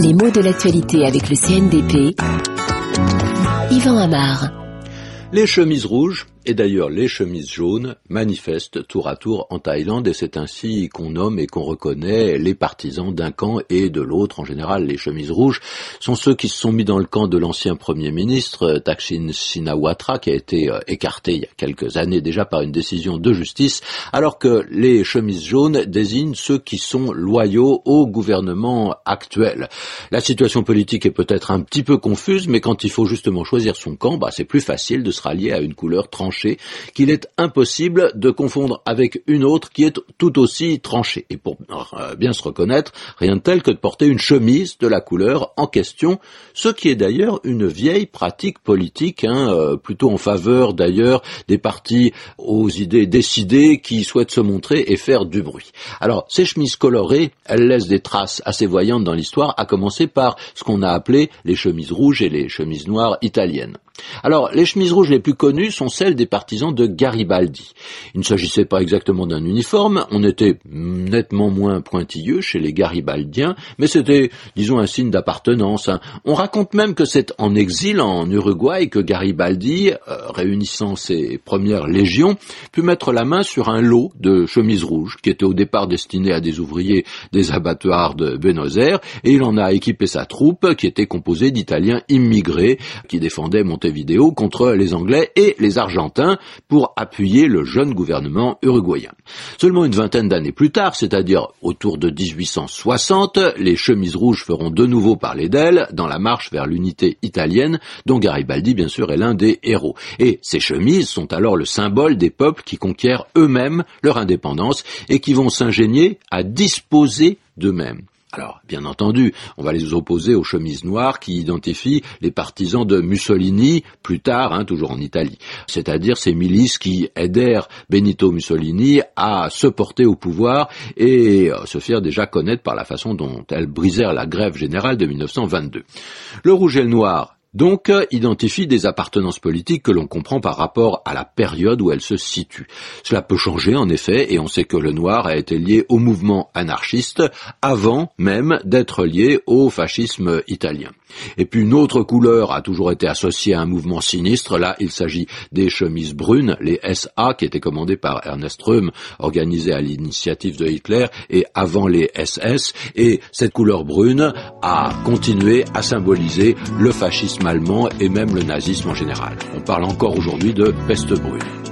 Les mots de l'actualité avec le CNDP. Yvan Amar. Les chemises rouges, et d'ailleurs les chemises jaunes manifestent tour à tour en Thaïlande et c'est ainsi qu'on nomme et qu'on reconnaît les partisans d'un camp et de l'autre. En général, les chemises rouges sont ceux qui se sont mis dans le camp de l'ancien Premier ministre Thaksin Shinawatra qui a été euh, écarté il y a quelques années déjà par une décision de justice, alors que les chemises jaunes désignent ceux qui sont loyaux au gouvernement actuel. La situation politique est peut-être un petit peu confuse, mais quand il faut justement choisir son camp, bah, c'est plus facile de se rallier à une couleur qu'il est impossible de confondre avec une autre qui est tout aussi tranchée. Et pour euh, bien se reconnaître, rien de tel que de porter une chemise de la couleur en question, ce qui est d'ailleurs une vieille pratique politique, hein, euh, plutôt en faveur d'ailleurs des partis aux idées décidées qui souhaitent se montrer et faire du bruit. Alors, ces chemises colorées, elles laissent des traces assez voyantes dans l'histoire, à commencer par ce qu'on a appelé les chemises rouges et les chemises noires italiennes. Alors, les chemises rouges les plus connues sont celles des partisans de Garibaldi. Il ne s'agissait pas exactement d'un uniforme, on était nettement moins pointilleux chez les Garibaldiens, mais c'était, disons, un signe d'appartenance. Hein. On raconte même que c'est en exil en Uruguay que Garibaldi, euh, réunissant ses premières légions, put mettre la main sur un lot de chemises rouges qui étaient au départ destinés à des ouvriers des abattoirs de Buenos Aires, et il en a équipé sa troupe qui était composée d'Italiens immigrés qui défendaient Montevideo contre les Anglais et les Argentins pour appuyer le jeune gouvernement uruguayen. Seulement une vingtaine d'années plus tard, c'est-à-dire autour de 1860, les chemises rouges feront de nouveau parler d'elles dans la marche vers l'unité italienne, dont Garibaldi bien sûr est l'un des héros. Et ces chemises sont alors le symbole des peuples qui conquièrent eux-mêmes leur indépendance et qui vont s'ingénier à disposer d'eux-mêmes. Alors, bien entendu, on va les opposer aux chemises noires qui identifient les partisans de Mussolini, plus tard, hein, toujours en Italie. C'est-à-dire ces milices qui aidèrent Benito Mussolini à se porter au pouvoir et euh, se faire déjà connaître par la façon dont elles brisèrent la grève générale de 1922. Le rouge et le noir donc identifie des appartenances politiques que l'on comprend par rapport à la période où elles se situent. Cela peut changer en effet, et on sait que le noir a été lié au mouvement anarchiste avant même d'être lié au fascisme italien. Et puis une autre couleur a toujours été associée à un mouvement sinistre. Là, il s'agit des chemises brunes, les SA, qui étaient commandées par Ernest Röhm, organisées à l'initiative de Hitler, et avant les SS. Et cette couleur brune a continué à symboliser le fascisme allemand et même le nazisme en général. On parle encore aujourd'hui de peste brune.